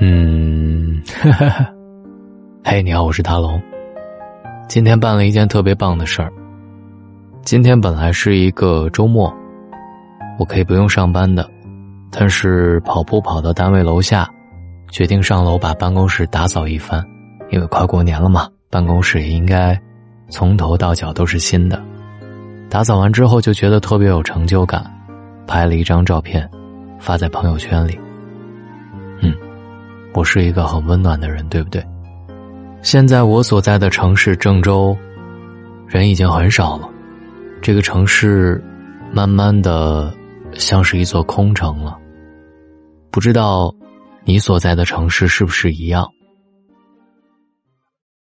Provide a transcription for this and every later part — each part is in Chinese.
嗯，哈哈哈。嘿，你好，我是大龙。今天办了一件特别棒的事儿。今天本来是一个周末，我可以不用上班的，但是跑步跑到单位楼下，决定上楼把办公室打扫一番，因为快过年了嘛，办公室也应该从头到脚都是新的。打扫完之后就觉得特别有成就感，拍了一张照片，发在朋友圈里。嗯，我是一个很温暖的人，对不对？现在我所在的城市郑州，人已经很少了。这个城市，慢慢的像是一座空城了。不知道你所在的城市是不是一样？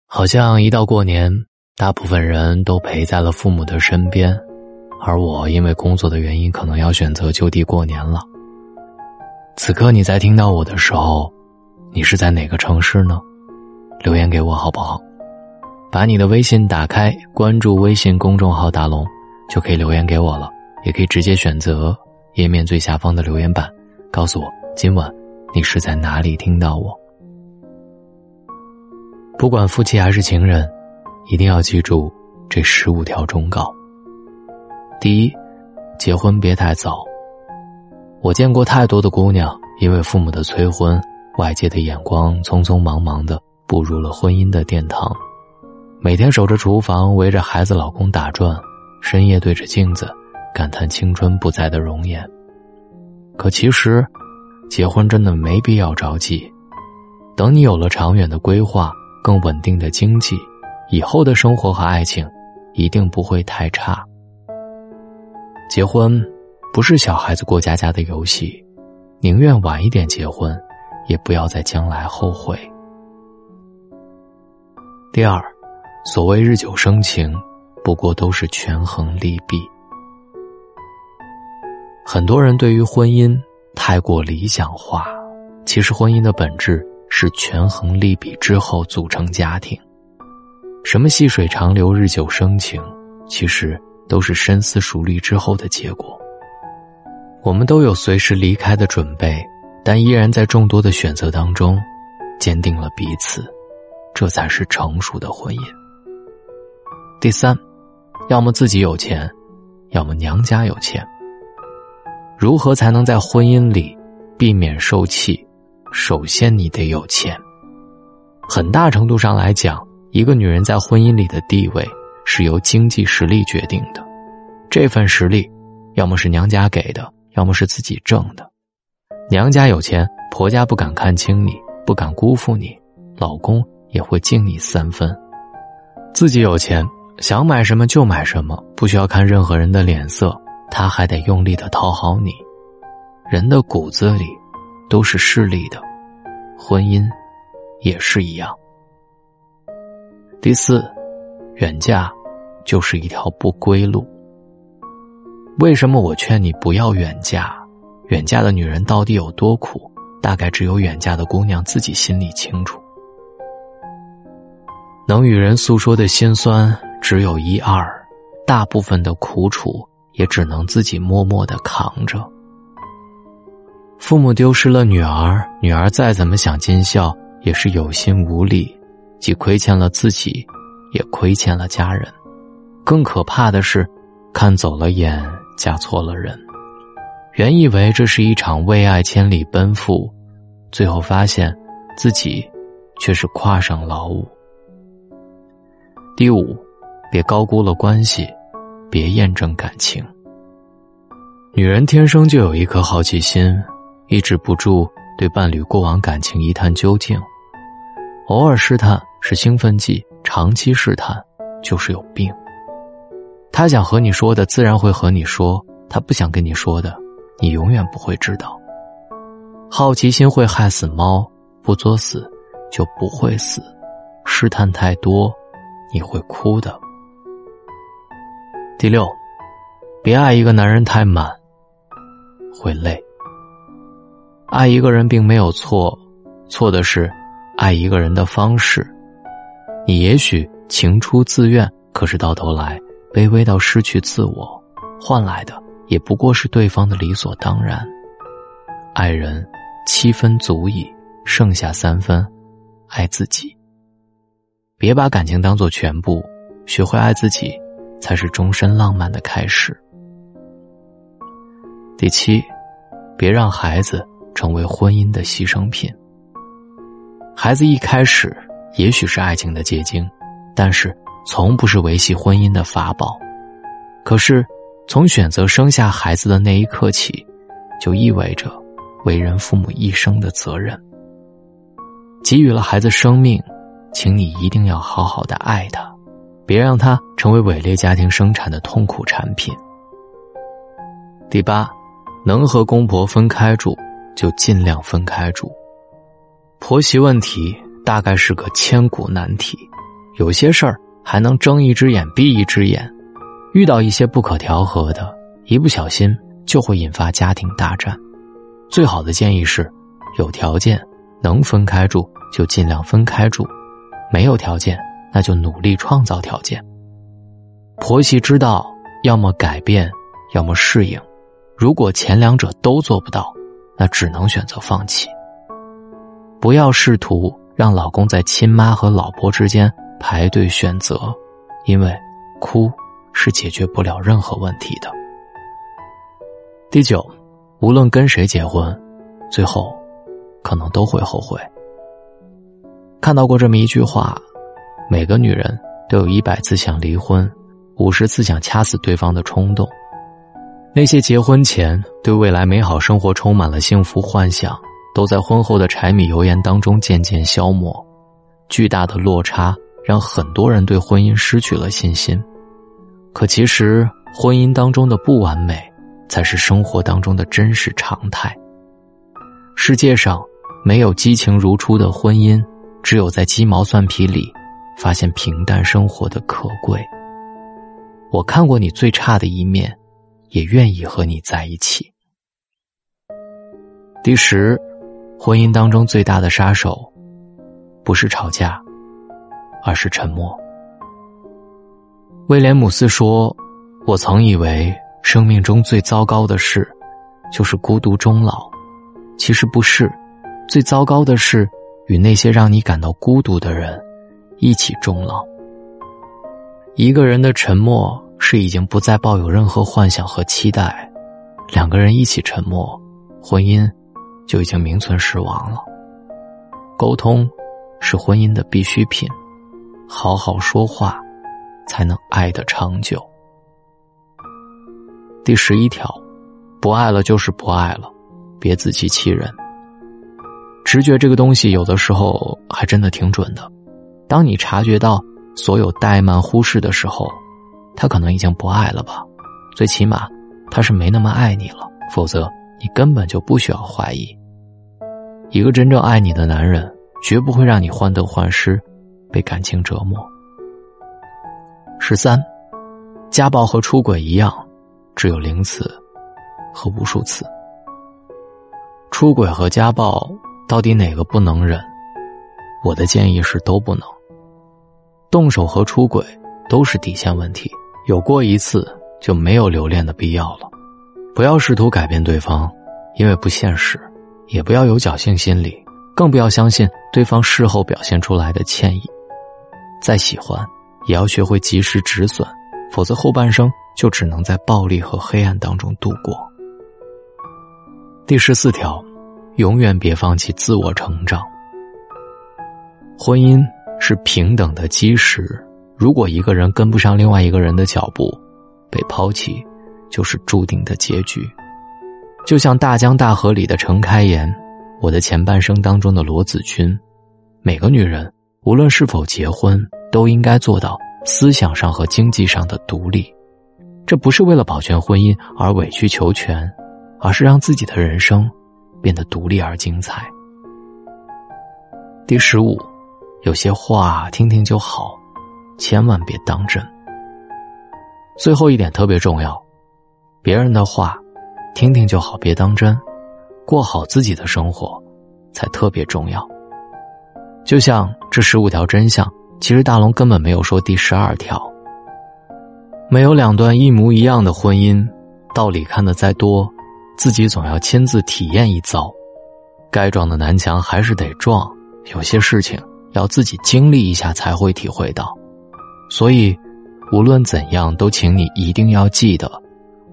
好像一到过年，大部分人都陪在了父母的身边，而我因为工作的原因，可能要选择就地过年了。此刻你在听到我的时候，你是在哪个城市呢？留言给我好不好？把你的微信打开，关注微信公众号“大龙”，就可以留言给我了。也可以直接选择页面最下方的留言板，告诉我今晚你是在哪里听到我。不管夫妻还是情人，一定要记住这十五条忠告。第一，结婚别太早。我见过太多的姑娘，因为父母的催婚、外界的眼光，匆匆忙忙的。步入了婚姻的殿堂，每天守着厨房，围着孩子、老公打转，深夜对着镜子感叹青春不再的容颜。可其实，结婚真的没必要着急，等你有了长远的规划、更稳定的经济，以后的生活和爱情一定不会太差。结婚不是小孩子过家家的游戏，宁愿晚一点结婚，也不要在将来后悔。第二，所谓日久生情，不过都是权衡利弊。很多人对于婚姻太过理想化，其实婚姻的本质是权衡利弊之后组成家庭。什么细水长流、日久生情，其实都是深思熟虑之后的结果。我们都有随时离开的准备，但依然在众多的选择当中，坚定了彼此。这才是成熟的婚姻。第三，要么自己有钱，要么娘家有钱。如何才能在婚姻里避免受气？首先，你得有钱。很大程度上来讲，一个女人在婚姻里的地位是由经济实力决定的。这份实力，要么是娘家给的，要么是自己挣的。娘家有钱，婆家不敢看轻你，不敢辜负你，老公。也会敬你三分，自己有钱，想买什么就买什么，不需要看任何人的脸色，他还得用力的讨好你。人的骨子里都是势利的，婚姻也是一样。第四，远嫁就是一条不归路。为什么我劝你不要远嫁？远嫁的女人到底有多苦？大概只有远嫁的姑娘自己心里清楚。能与人诉说的心酸只有一二，大部分的苦楚也只能自己默默的扛着。父母丢失了女儿，女儿再怎么想尽孝，也是有心无力，既亏欠了自己，也亏欠了家人。更可怕的是，看走了眼，嫁错了人。原以为这是一场为爱千里奔赴，最后发现，自己却是跨上劳务。第五，别高估了关系，别验证感情。女人天生就有一颗好奇心，抑制不住对伴侣过往感情一探究竟。偶尔试探是兴奋剂，长期试探就是有病。他想和你说的，自然会和你说；他不想跟你说的，你永远不会知道。好奇心会害死猫，不作死就不会死。试探太多。你会哭的。第六，别爱一个男人太满，会累。爱一个人并没有错，错的是爱一个人的方式。你也许情出自愿，可是到头来卑微到失去自我，换来的也不过是对方的理所当然。爱人七分足矣，剩下三分，爱自己。别把感情当做全部，学会爱自己，才是终身浪漫的开始。第七，别让孩子成为婚姻的牺牲品。孩子一开始也许是爱情的结晶，但是从不是维系婚姻的法宝。可是，从选择生下孩子的那一刻起，就意味着为人父母一生的责任。给予了孩子生命，请你一定要好好的爱他，别让他成为伪劣家庭生产的痛苦产品。第八。能和公婆分开住，就尽量分开住。婆媳问题大概是个千古难题，有些事儿还能睁一只眼闭一只眼，遇到一些不可调和的，一不小心就会引发家庭大战。最好的建议是，有条件能分开住就尽量分开住，没有条件那就努力创造条件。婆媳之道，要么改变，要么适应。如果前两者都做不到，那只能选择放弃。不要试图让老公在亲妈和老婆之间排队选择，因为哭是解决不了任何问题的。第九，无论跟谁结婚，最后可能都会后悔。看到过这么一句话：每个女人都有一百次想离婚，五十次想掐死对方的冲动。那些结婚前对未来美好生活充满了幸福幻想，都在婚后的柴米油盐当中渐渐消磨。巨大的落差让很多人对婚姻失去了信心。可其实，婚姻当中的不完美，才是生活当中的真实常态。世界上没有激情如初的婚姻，只有在鸡毛蒜皮里发现平淡生活的可贵。我看过你最差的一面。也愿意和你在一起。第十，婚姻当中最大的杀手，不是吵架，而是沉默。威廉姆斯说：“我曾以为生命中最糟糕的事，就是孤独终老。其实不是，最糟糕的是与那些让你感到孤独的人一起终老。一个人的沉默。”是已经不再抱有任何幻想和期待，两个人一起沉默，婚姻就已经名存实亡了。沟通是婚姻的必需品，好好说话才能爱得长久。第十一条，不爱了就是不爱了，别自欺欺人。直觉这个东西有的时候还真的挺准的，当你察觉到所有怠慢忽视的时候。他可能已经不爱了吧，最起码他是没那么爱你了。否则，你根本就不需要怀疑。一个真正爱你的男人，绝不会让你患得患失，被感情折磨。十三，家暴和出轨一样，只有零次和无数次。出轨和家暴到底哪个不能忍？我的建议是都不能。动手和出轨都是底线问题。有过一次就没有留恋的必要了，不要试图改变对方，因为不现实；也不要有侥幸心理，更不要相信对方事后表现出来的歉意。再喜欢，也要学会及时止损，否则后半生就只能在暴力和黑暗当中度过。第十四条，永远别放弃自我成长。婚姻是平等的基石。如果一个人跟不上另外一个人的脚步，被抛弃，就是注定的结局。就像大江大河里的程开颜，我的前半生当中的罗子君，每个女人无论是否结婚，都应该做到思想上和经济上的独立。这不是为了保全婚姻而委曲求全，而是让自己的人生变得独立而精彩。第十五，有些话听听就好。千万别当真。最后一点特别重要，别人的话，听听就好，别当真。过好自己的生活，才特别重要。就像这十五条真相，其实大龙根本没有说第十二条。没有两段一模一样的婚姻，道理看得再多，自己总要亲自体验一遭。该撞的南墙还是得撞，有些事情要自己经历一下才会体会到。所以，无论怎样，都请你一定要记得，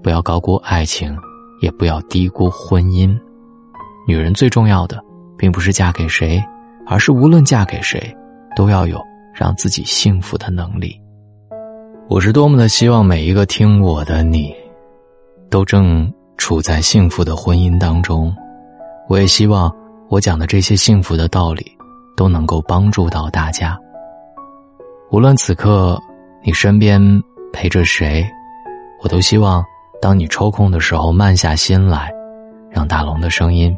不要高估爱情，也不要低估婚姻。女人最重要的，并不是嫁给谁，而是无论嫁给谁，都要有让自己幸福的能力。我是多么的希望每一个听我的你，都正处在幸福的婚姻当中。我也希望我讲的这些幸福的道理，都能够帮助到大家。无论此刻你身边陪着谁，我都希望当你抽空的时候，慢下心来，让大龙的声音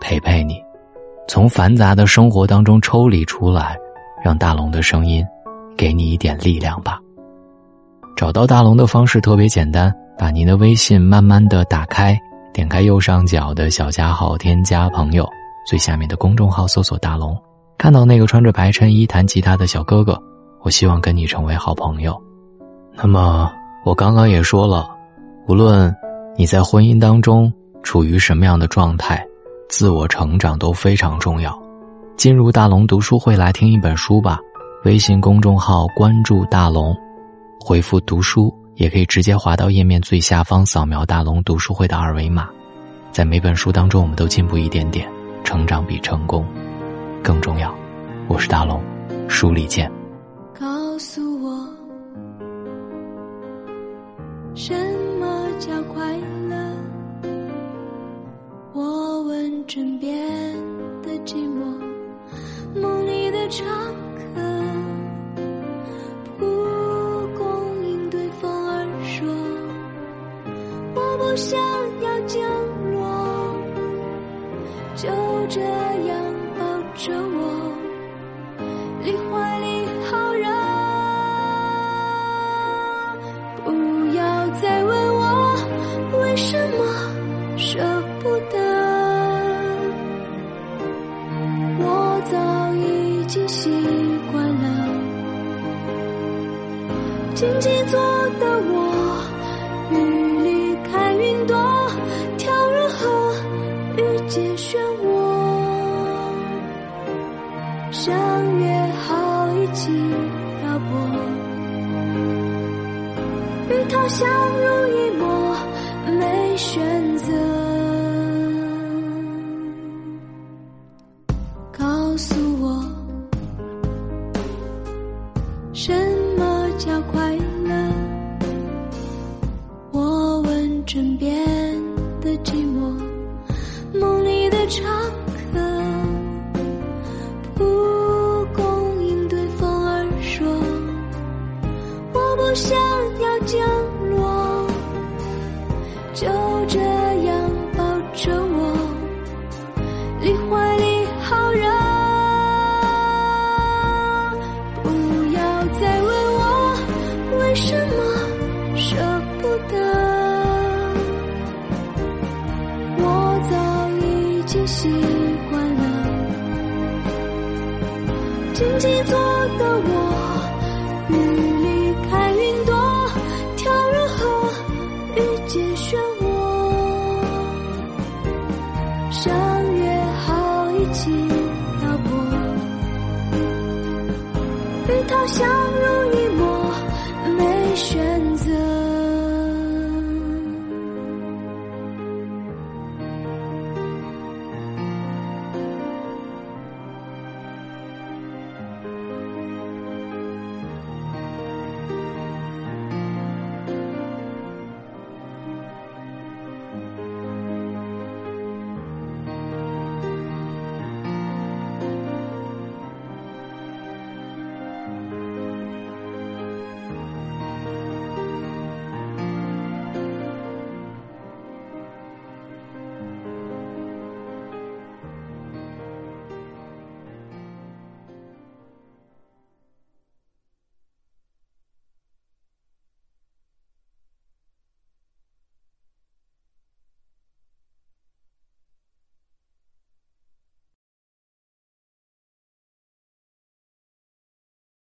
陪陪你，从繁杂的生活当中抽离出来，让大龙的声音给你一点力量吧。找到大龙的方式特别简单，把您的微信慢慢的打开，点开右上角的小加号，添加朋友，最下面的公众号搜索大龙，看到那个穿着白衬衣弹吉他的小哥哥，我希望跟你成为好朋友。那么我刚刚也说了，无论你在婚姻当中处于什么样的状态，自我成长都非常重要。进入大龙读书会来听一本书吧，微信公众号关注大龙。回复读书，也可以直接滑到页面最下方，扫描大龙读书会的二维码。在每本书当中，我们都进步一点点，成长比成功更重要。我是大龙，书里见。告诉我，什么叫快乐？我问枕边的寂寞，梦里的长客，蒲公英对风儿说，我不想要降落。就这样抱着我，梨花。相约好一起漂泊，与他相濡以沫，没选择。告诉我，什么叫快乐？我问枕边的寂寞，梦里的长。已经习惯了，静静坐的我。